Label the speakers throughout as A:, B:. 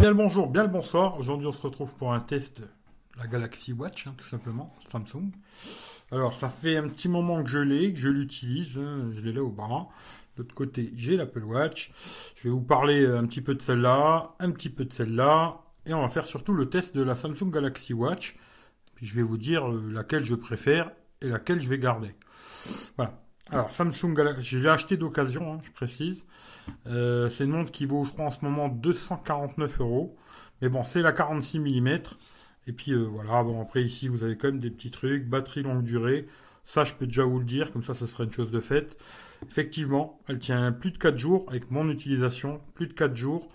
A: bien le bonjour, bien le bonsoir. Aujourd'hui, on se retrouve pour un test de la Galaxy Watch, hein, tout simplement, Samsung. Alors, ça fait un petit moment que je l'ai, que je l'utilise. hein, je l'ai là au bras. De l'autre côté, j'ai l'Apple Watch. Je vais vous parler un petit peu de celle-là, un petit peu de celle-là. Et on va faire surtout le test de la Samsung Galaxy Watch. Puis je vais vous dire euh, laquelle je préfère et laquelle je vais garder. Voilà. Alors, Samsung je l'ai acheté d'occasion, hein, je précise. Euh, c'est une montre qui vaut, je crois, en ce moment 249 euros. Mais bon, c'est la 46 mm. Et puis euh, voilà, bon, après ici, vous avez quand même des petits trucs. Batterie longue durée. Ça, je peux déjà vous le dire, comme ça, ce serait une chose de faite. Effectivement, elle tient plus de 4 jours avec mon utilisation. Plus de 4 jours.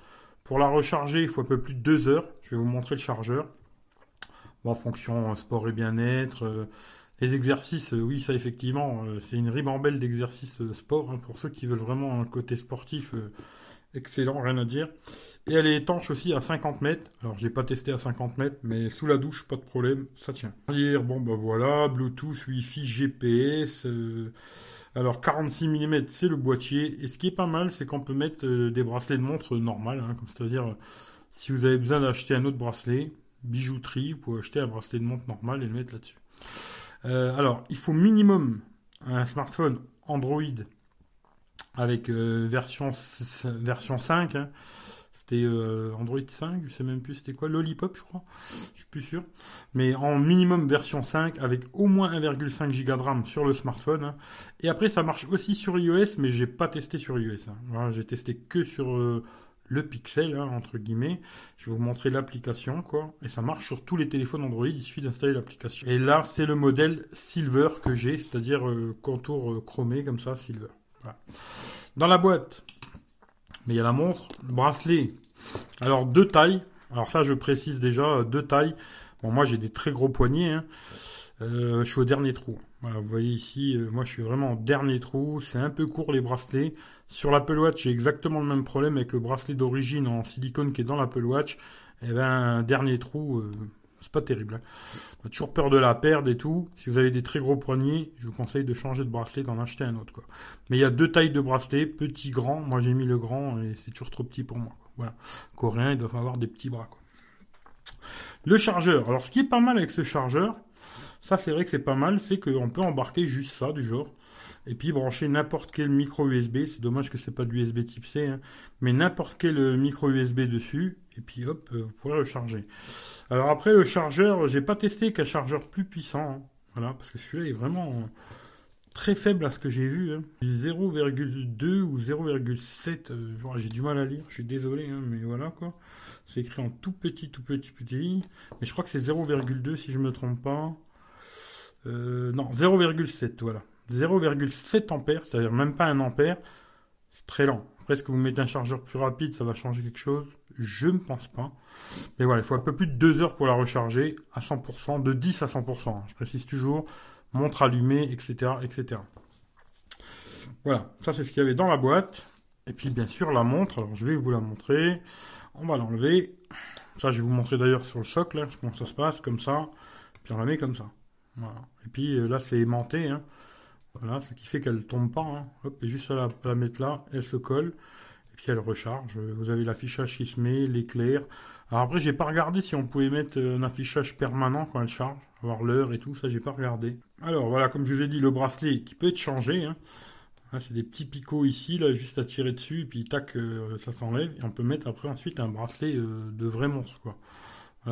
A: Pour la recharger, il faut un peu plus de 2 heures. Je vais vous montrer le chargeur. Bon, en fonction euh, sport et bien-être. Les exercices, euh, oui, ça effectivement, euh, c'est une ribambelle d'exercices euh, sport. hein, pour ceux qui veulent vraiment un côté sportif excellent, rien à dire. Et elle est étanche aussi à 50 mètres. Alors, j'ai pas testé à 50 mètres, mais sous la douche, pas de problème, ça tient. Arrière, bon, bah voilà, Bluetooth, Wi-Fi, GPS. alors, 46 mm, c'est le boîtier. Et ce qui est pas mal, c'est qu'on peut mettre des bracelets de montre normales, hein, c'est-à-dire, si vous avez besoin d'acheter un autre bracelet, bijouterie, vous pouvez acheter un bracelet de montre normal et le mettre là-dessus. Euh, alors, il faut minimum un smartphone Android avec euh, version, s- version 5. hein. C'était euh, Android 5, je sais même plus c'était quoi, Lollipop je crois, je suis plus sûr. Mais en minimum version 5 avec au moins 1,5 Go de RAM sur le smartphone. hein. Et après ça marche aussi sur iOS, mais j'ai pas testé sur iOS. hein. J'ai testé que sur le Pixel, hein, entre guillemets. Je vais vous montrer l'application, quoi. Et ça marche sur tous les téléphones Android, il suffit d'installer l'application. Et là, c'est le modèle Silver que j'ai, c'est-à-dire euh, contour euh, chromé, comme ça, Silver. Dans la boîte, mais il y a la montre, bracelet. Alors, deux tailles. Alors ça, je précise déjà, euh, deux tailles. Bon, moi, j'ai des très gros poignets. hein. Euh, je suis au dernier trou. Voilà, vous voyez ici, euh, moi, je suis vraiment au dernier trou. C'est un peu court, les bracelets. Sur l'Apple Watch, j'ai exactement le même problème avec le bracelet d'origine en silicone qui est dans l'Apple Watch. Eh ben, dernier trou, euh, c'est pas terrible. hein. On a toujours peur de la perdre et tout. Si vous avez des très gros poignets, je vous conseille de changer de bracelet, d'en acheter un autre. Mais il y a deux tailles de bracelet, petit, grand. Moi, j'ai mis le grand et c'est toujours trop petit pour moi. Voilà. Coréens, ils doivent avoir des petits bras. Le chargeur. Alors, ce qui est pas mal avec ce chargeur, ça, c'est vrai que c'est pas mal, c'est qu'on peut embarquer juste ça, du genre et puis brancher n'importe quel micro USB. C'est dommage que c'est pas du USB type C, hein, mais n'importe quel euh, micro USB dessus, et puis hop, euh, vous pourrez le charger. Alors après le chargeur, j'ai pas testé qu'un chargeur plus puissant, hein, voilà, parce que celui-là est vraiment euh, très faible à ce que j'ai vu. hein. 0,2 ou 0,7, euh, genre, j'ai du mal à lire, je suis désolé, hein, mais voilà quoi. C'est écrit en tout petit, tout petit, petit, mais je crois que c'est 0,2 si je me trompe pas. Euh, non, 0,7, voilà. 0,7 ampères, c'est-à-dire même pas un ampère, c'est très lent. Après, est-ce que vous mettez un chargeur plus rapide, ça va changer quelque chose? Je ne pense pas. Mais voilà, il faut un peu plus de 2 heures pour la recharger à 100%, de 10 à 100%. hein. Je précise toujours, montre allumée, etc., etc. Voilà, ça c'est ce qu'il y avait dans la boîte. Et puis bien sûr la montre, alors je vais vous la montrer. On va l'enlever. Ça je vais vous montrer d'ailleurs sur le socle, là, comment ça se passe, comme ça. Puis on la met comme ça. Et puis euh, là c'est aimanté, hein. Voilà, ce qui fait qu'elle tombe pas. hein. Hop, et juste à la, mettre là, elle se colle. Et puis elle recharge. Vous avez l'affichage qui se met, l'éclair. Alors après, j'ai pas regardé si on pouvait mettre euh, un affichage permanent quand elle charge, avoir l'heure et tout. Ça, j'ai pas regardé. Alors voilà, comme je vous ai dit, le bracelet qui peut être changé. Hein. C'est des petits picots ici, là, juste à tirer dessus, et puis tac, euh, ça s'enlève. Et on peut mettre après ensuite un bracelet de vrai monstre, quoi.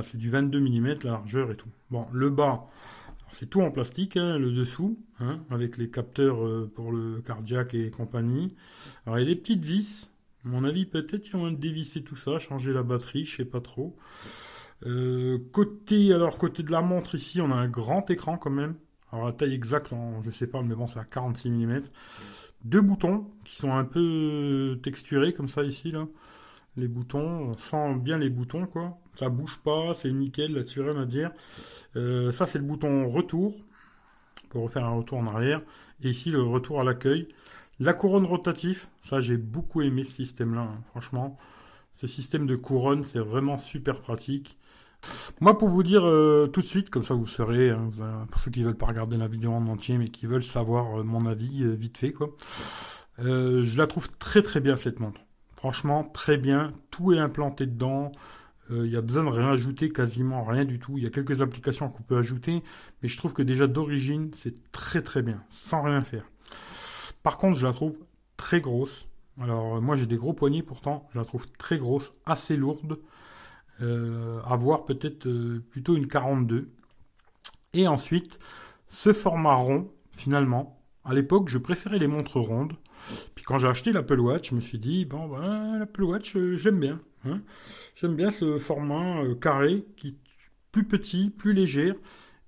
A: C'est du 22 mm, la largeur et tout. Bon, le bas, c'est tout en plastique, hein, le dessous, hein, avec les capteurs euh, pour le cardiaque et compagnie. Alors, il y a des petites vis. À mon avis, peut-être qu'ils vont dévisser tout ça, changer la batterie, je sais pas trop. Euh, côté, alors, côté de la montre, ici, on a un grand écran quand même. Alors, la taille exacte, en- je sais pas, mais bon, c'est à 46 mm. Deux boutons qui sont un peu texturés comme ça ici, là. Les boutons, on sent bien les boutons, quoi. Ça bouge pas, c'est nickel, là-dessus, rien à dire. Euh, ça, c'est le bouton retour pour refaire un retour en arrière. Et ici, le retour à l'accueil. La couronne rotatif, ça, j'ai beaucoup aimé ce système-là, hein, franchement. Ce système de couronne, c'est vraiment super pratique. Moi, pour vous dire euh, tout de suite, comme ça vous saurez, hein, pour ceux qui veulent pas regarder la vidéo en entier, mais qui veulent savoir euh, mon avis vite fait, quoi. Je la trouve très très bien cette montre. Franchement, très bien. Tout est implanté dedans. il y a besoin de rien ajouter, quasiment rien du tout. Il y a quelques applications qu'on peut ajouter, mais je trouve que déjà d'origine, c'est très très bien, sans rien faire. Par contre, je la trouve très grosse. Alors moi j'ai des gros poignets pourtant, je la trouve très grosse, assez lourde, euh, à voir peut-être plutôt une 42. Et ensuite, ce format rond, finalement, à l'époque, je préférais les montres rondes. Puis quand j'ai acheté l'Apple Watch, je me suis dit, bon, ben, l'Apple Watch, euh, j'aime bien. Hein. J'aime bien ce format euh, carré, qui plus petit, plus léger,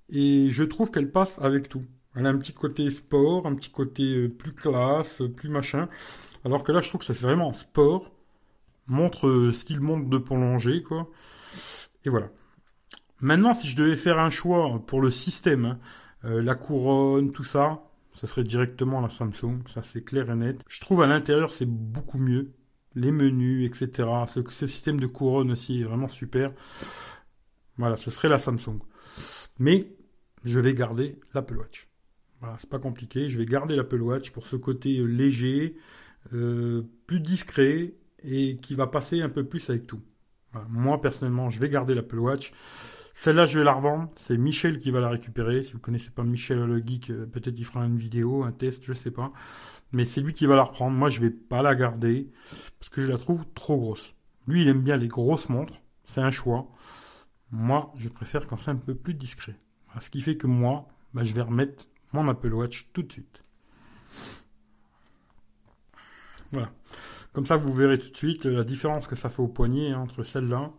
A: et je trouve qu'elle passe avec tout. Elle a un petit côté sport, un petit côté euh, plus classe, plus machin. Alors que là, je trouve que ça fait vraiment sport. Montre, style montre de prolonger, quoi. Et voilà. Maintenant, si je devais faire un choix pour le système, hein, la couronne, tout ça, ça serait directement la Samsung, ça c'est clair et net. Je trouve à l'intérieur c'est beaucoup mieux. Les menus, etc. Ce, système de couronne aussi est vraiment super. Voilà, ce serait la Samsung. Mais je vais garder l'Apple Watch. Voilà, c'est pas compliqué. Je vais garder l'Apple Watch pour ce côté euh, léger, euh, plus discret et qui va passer un peu plus avec tout. Moi personnellement, je vais garder l'Apple Watch. Celle-là, je vais la revendre. C'est Michel qui va la récupérer. Si vous connaissez pas Michel le geek, euh, peut-être il fera une vidéo, un test, je sais pas. Mais c'est lui qui va la reprendre. Moi, je vais pas la garder parce que je la trouve trop grosse. Lui, il aime bien les grosses montres. C'est un choix. Moi, je préfère quand c'est un peu plus discret. Ce qui fait que moi, bah, je vais remettre mon Apple Watch tout de suite. Voilà. Comme ça, vous verrez tout de suite la différence que ça fait au poignet entre celle-là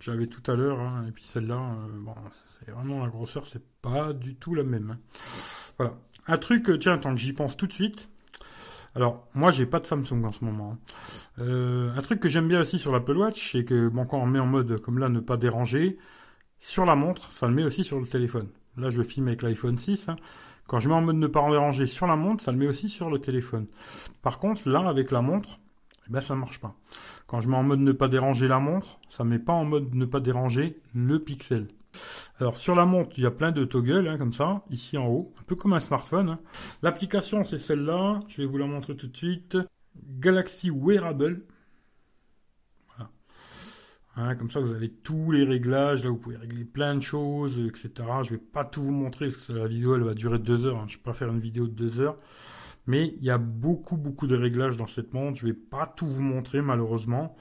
A: j'avais tout à l'heure, hein, et puis celle-là, euh, bon, c'est vraiment la grosseur, c'est pas du tout la même. Hein. Voilà. Un truc, euh, tiens, tant que j'y pense tout de suite. Alors, moi, j'ai pas de Samsung en ce moment. Hein. Euh, un truc que j'aime bien aussi sur l'Apple Watch, c'est que, bon, quand on met en mode comme là, ne pas déranger, sur la montre, ça le met aussi sur le téléphone. Là, je filme avec l'iPhone 6. Quand je mets en mode ne pas déranger sur la montre, ça le met aussi sur le téléphone. Par contre, là, avec la montre, eh ben ça marche pas. Quand je mets en mode ne pas déranger la montre, ça met pas en mode ne pas déranger le pixel. Alors sur la montre, il y a plein de toggles hein, comme ça, ici en haut, un peu comme un smartphone. Hein. L'application c'est celle-là, je vais vous la montrer tout de suite. Galaxy Wearable. Voilà. Hein, comme ça vous avez tous les réglages, là vous pouvez régler plein de choses, etc. Je vais pas tout vous montrer parce que la vidéo elle va durer deux heures. Je vais pas faire une vidéo de deux heures. Mais il y a beaucoup, beaucoup de réglages dans cette montre. Je ne vais pas tout vous montrer, malheureusement.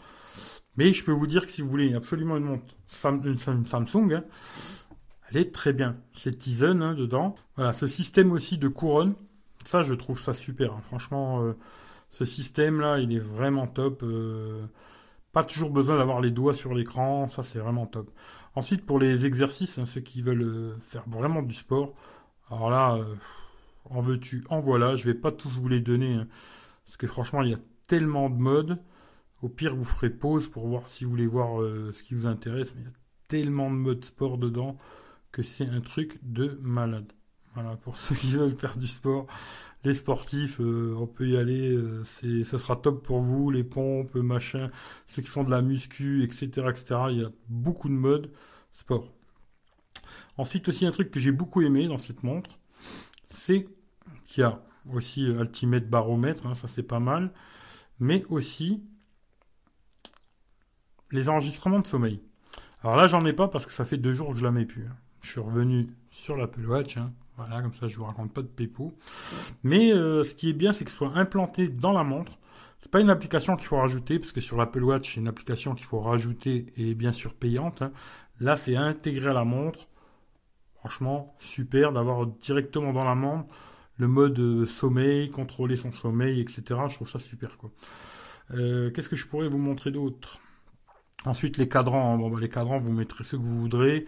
A: Mais je peux vous dire que si vous voulez absolument une montre une, Samsung, hein, elle est très bien. C'est Tizen hein, dedans. Voilà, ce système aussi de couronne, ça, je trouve ça super. Hein. Franchement, euh, ce système-là, il est vraiment top. Euh, pas toujours besoin d'avoir les doigts sur l'écran, ça, c'est vraiment top. Ensuite, pour les exercices, ceux qui veulent euh, faire vraiment du sport, alors là en veux-tu, en voilà. Je vais pas tous vous les donner. Hein. parce que franchement, il y a tellement de modes. Au pire, vous ferez pause pour voir si vous voulez voir euh, ce qui vous intéresse. Mais il y a tellement de modes sport dedans que c'est un truc de malade. Voilà, pour ceux qui veulent faire du sport, les sportifs, euh, on peut y aller, euh, c'est, ça sera top pour vous, les pompes, machin, ceux qui font de la muscu, etc., etc. Il y a beaucoup de modes sport. Ensuite aussi un truc que j'ai beaucoup aimé dans cette montre, c'est qu'il y a aussi euh, Ultimate Baromètre, hein, ça c'est pas mal, mais aussi les enregistrements de sommeil. Alors là, j'en ai pas parce que ça fait deux jours que je la mets plus. Hein. Je suis revenu sur l'Apple Watch, hein. voilà, comme ça je vous raconte pas de pépou. Mais euh, ce qui est bien, c'est que ce soit implanté dans la montre. C'est pas une application qu'il faut rajouter, parce que sur l'Apple Watch, c'est une application qu'il faut rajouter et bien sûr payante. Là, c'est intégré à la montre. Franchement, super d'avoir directement dans la montre le mode euh, sommeil, contrôler son sommeil, etc. Je trouve ça super quoi. Euh, qu'est-ce que je pourrais vous montrer d'autre? Ensuite, les cadrans. Bon, bah, les cadrans, vous mettrez ce que vous voudrez.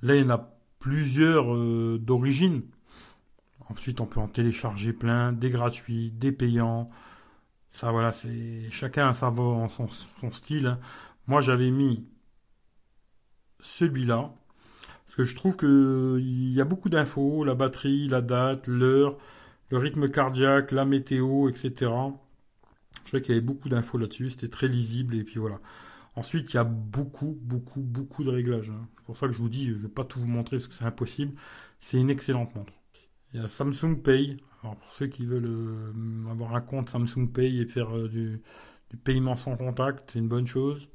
A: Là, il y en a plusieurs euh, d'origine. Ensuite, on peut en télécharger plein, des gratuits, des payants. Ça, voilà, c'est chacun a sa son, son style. Hein. Moi, j'avais mis celui-là parce que je trouve qu'il y a beaucoup d'infos, la batterie, la date, l'heure, le rythme cardiaque, la météo, etc. Je trouvais qu'il y avait beaucoup d'infos là-dessus, c'était très lisible, et puis voilà. Ensuite, il y a beaucoup, beaucoup, beaucoup de réglages. Hein. C'est pour ça que je vous dis, je ne vais pas tout vous montrer parce que c'est impossible. C'est une excellente montre. Il y a Samsung Pay. Alors pour ceux qui veulent euh, avoir un compte Samsung Pay et faire euh, du, paiement sans contact, c'est une bonne chose.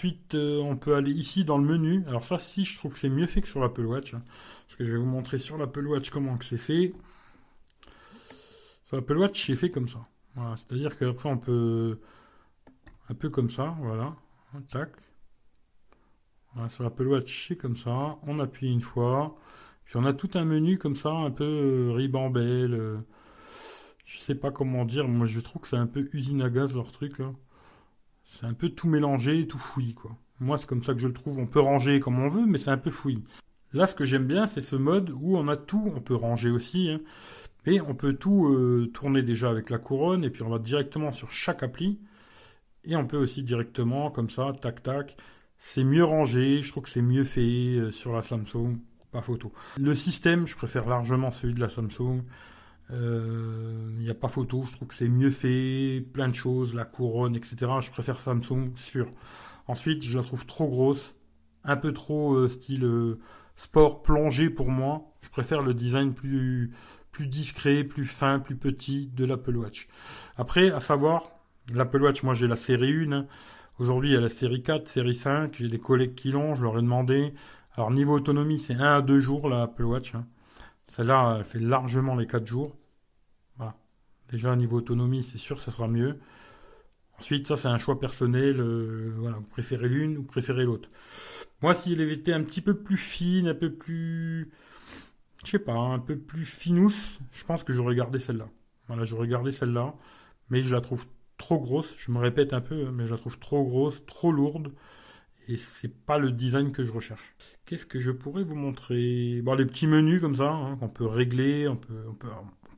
A: Ensuite, euh, on peut aller ici dans le menu. Alors ça, si, je trouve que c'est mieux fait que sur l'Apple Watch. Hein. parce que je vais vous montrer sur l'Apple Watch comment que c'est fait. Sur l'Apple Watch, c'est fait comme ça. C'est-à-dire qu'après, on peut... Un peu comme ça, voilà. Tac. Voilà, sur l'Apple Watch, c'est comme ça. On appuie une fois. Puis on a tout un menu comme ça, un peu euh, ribambelle. Euh, je sais pas comment dire. Moi, je trouve que c'est un peu usine à gaz leur truc là. C'est un peu tout mélangé, tout fouillis quoi. Moi, c'est comme ça que je le trouve. On peut ranger comme on veut, mais c'est un peu fouillis. Là, ce que j'aime bien, c'est ce mode où on a tout. On peut ranger aussi, hein. mais on peut tout euh, tourner déjà avec la couronne et puis on va directement sur chaque appli. Et on peut aussi directement, comme ça, tac tac. C'est mieux rangé, je trouve que c'est mieux fait euh, sur la Samsung, pas photo. Le système, je préfère largement celui de la Samsung. Il euh, n'y a pas photo, je trouve que c'est mieux fait, plein de choses, la couronne, etc. Je préfère Samsung, sûr. Ensuite, je la trouve trop grosse, un peu trop euh, style sport plongé pour moi. Je préfère le design plus, plus discret, plus fin, plus petit de l'Apple Watch. Après, à savoir, L'Apple Watch, moi j'ai la série 1. Aujourd'hui, il y a la série 4, série 5. J'ai des collègues qui l'ont, je leur ai demandé. Alors, niveau autonomie, c'est 1 à 2 jours, l'Apple Watch. Hein. Celle-là, elle fait largement les 4 jours. Déjà, niveau autonomie, c'est sûr, ça sera mieux. Ensuite, ça, c'est un choix personnel. Euh, voilà, vous préférez l'une ou préférez l'autre. Moi, si elle avait été un petit peu plus fine, un peu plus. Je sais pas, un peu plus finousse, je pense que j'aurais gardé celle-là. Voilà, j'aurais gardé celle-là. Mais je la trouve trop grosse. Je me répète un peu, mais je la trouve trop grosse, trop lourde. Et c'est pas le design que je recherche. Qu'est-ce que je pourrais vous montrer? Bon, les petits menus comme ça, hein, qu'on peut régler, on peut,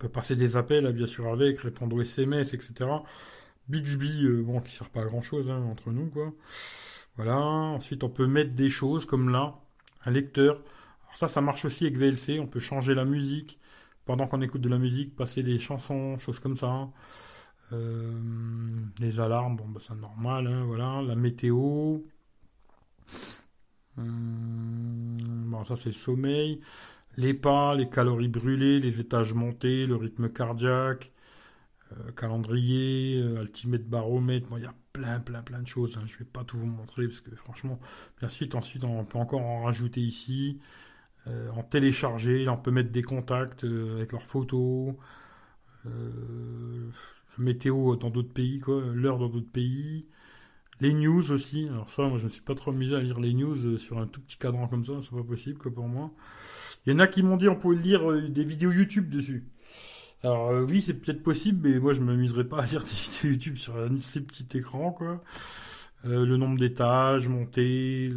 A: passer des appels, bien sûr, avec, répondre aux SMS, etc. Bixby, euh, bon, qui sert pas à grand chose hein, entre nous, quoi. Voilà. Ensuite, on peut mettre des choses comme là, un lecteur. Alors ça, ça marche aussi avec VLC. On peut changer la musique pendant qu'on écoute de la musique, passer des chansons, choses comme ça. Euh, les alarmes, bon, bah, c'est normal, hein, voilà. La météo. Hum, bon, ça c'est le sommeil. Les pas, les calories brûlées, les étages montés, le rythme cardiaque, euh, calendrier, euh, altimètre baromètre. il y a plein, plein, plein de choses. Hein. Je vais pas tout vous montrer parce que franchement, bien ensuite, ensuite, on peut encore en rajouter ici. en télécharger, on peut mettre des contacts avec leurs photos météo dans d'autres pays, quoi, l'heure dans d'autres pays, les news aussi. Alors ça, moi, je ne suis pas trop amusé à lire les news euh, sur un tout petit cadran comme ça, c'est pas possible, quoi, pour moi. Il y en a qui m'ont dit on pouvait lire euh, des vidéos YouTube dessus. Alors euh, oui, c'est peut-être possible, mais moi, je m'amuserais pas à lire des vidéos YouTube sur ces petits écrans, quoi. le nombre d'étages, montée,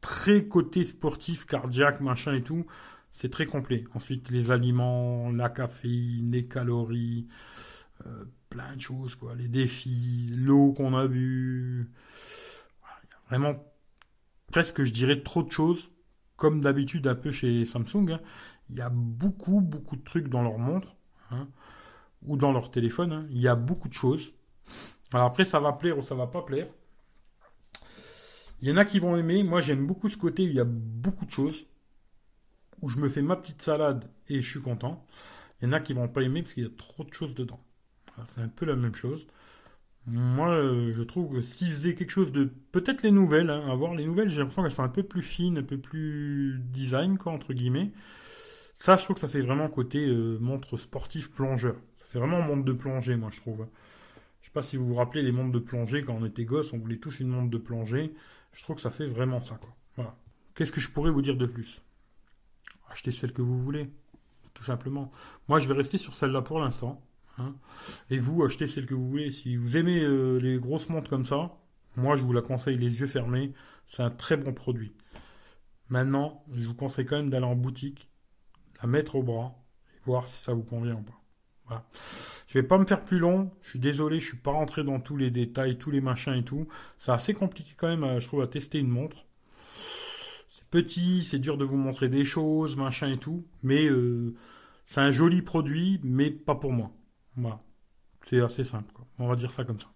A: très côté sportif, cardiaque, machin et tout. C'est très complet. Ensuite, les aliments, la caféine, les calories, plein de choses, quoi. Les défis, l'eau qu'on a bu. vraiment presque, je dirais, trop de choses. Comme d'habitude, un peu chez Samsung. Hein. Il y a beaucoup, beaucoup de trucs dans leur montre. Hein, ou dans leur téléphone. Hein. Il y a beaucoup de choses. Alors après, ça va plaire ou ça va pas plaire. Il y en a qui vont aimer. Moi, j'aime beaucoup ce côté où il y a beaucoup de choses. Où je me fais ma petite salade et je suis content. Il y en a qui vont pas aimer parce qu'il y a trop de choses dedans c'est un peu la même chose. Moi, euh, je trouve que s'ils faisaient quelque chose de. Peut-être les nouvelles, hein, à voir les nouvelles, j'ai l'impression qu'elles sont un peu plus fines, un peu plus design, quoi, entre guillemets. Ça, je trouve que ça fait vraiment côté euh, montre sportif plongeur. Ça fait vraiment montre de plongée, moi, je trouve. Je sais pas si vous vous rappelez les montres de plongée, quand on était gosse, on voulait tous une montre de plongée. Je trouve que ça fait vraiment ça, quoi. Voilà. Qu'est-ce que je pourrais vous dire de plus? Achetez celle que vous voulez, tout simplement. Moi, je vais rester sur celle-là pour l'instant. Hein. Et vous, achetez celle que vous voulez. Si vous aimez euh, les grosses montres comme ça, moi je vous la conseille les yeux fermés. C'est un très bon produit. Maintenant, je vous conseille quand même d'aller en boutique, la mettre au bras et voir si ça vous convient ou pas. Voilà. Je vais pas me faire plus long. Je suis désolé, je suis pas rentré dans tous les détails, tous les machins et tout. C'est assez compliqué quand même, je trouve, à tester une montre. C'est petit, c'est dur de vous montrer des choses, machin et tout. Mais euh, c'est un joli produit, mais pas pour moi. C'est assez simple, On va dire ça comme ça.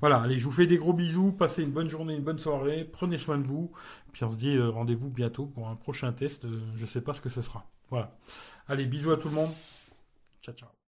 A: Voilà, allez, je vous fais des gros bisous, passez une bonne journée, une bonne soirée, prenez soin de vous, puis on se dit euh, rendez-vous bientôt pour un prochain test, Je euh, je sais pas ce que ce sera. Voilà. Allez, bisous à tout le monde. Ciao, ciao.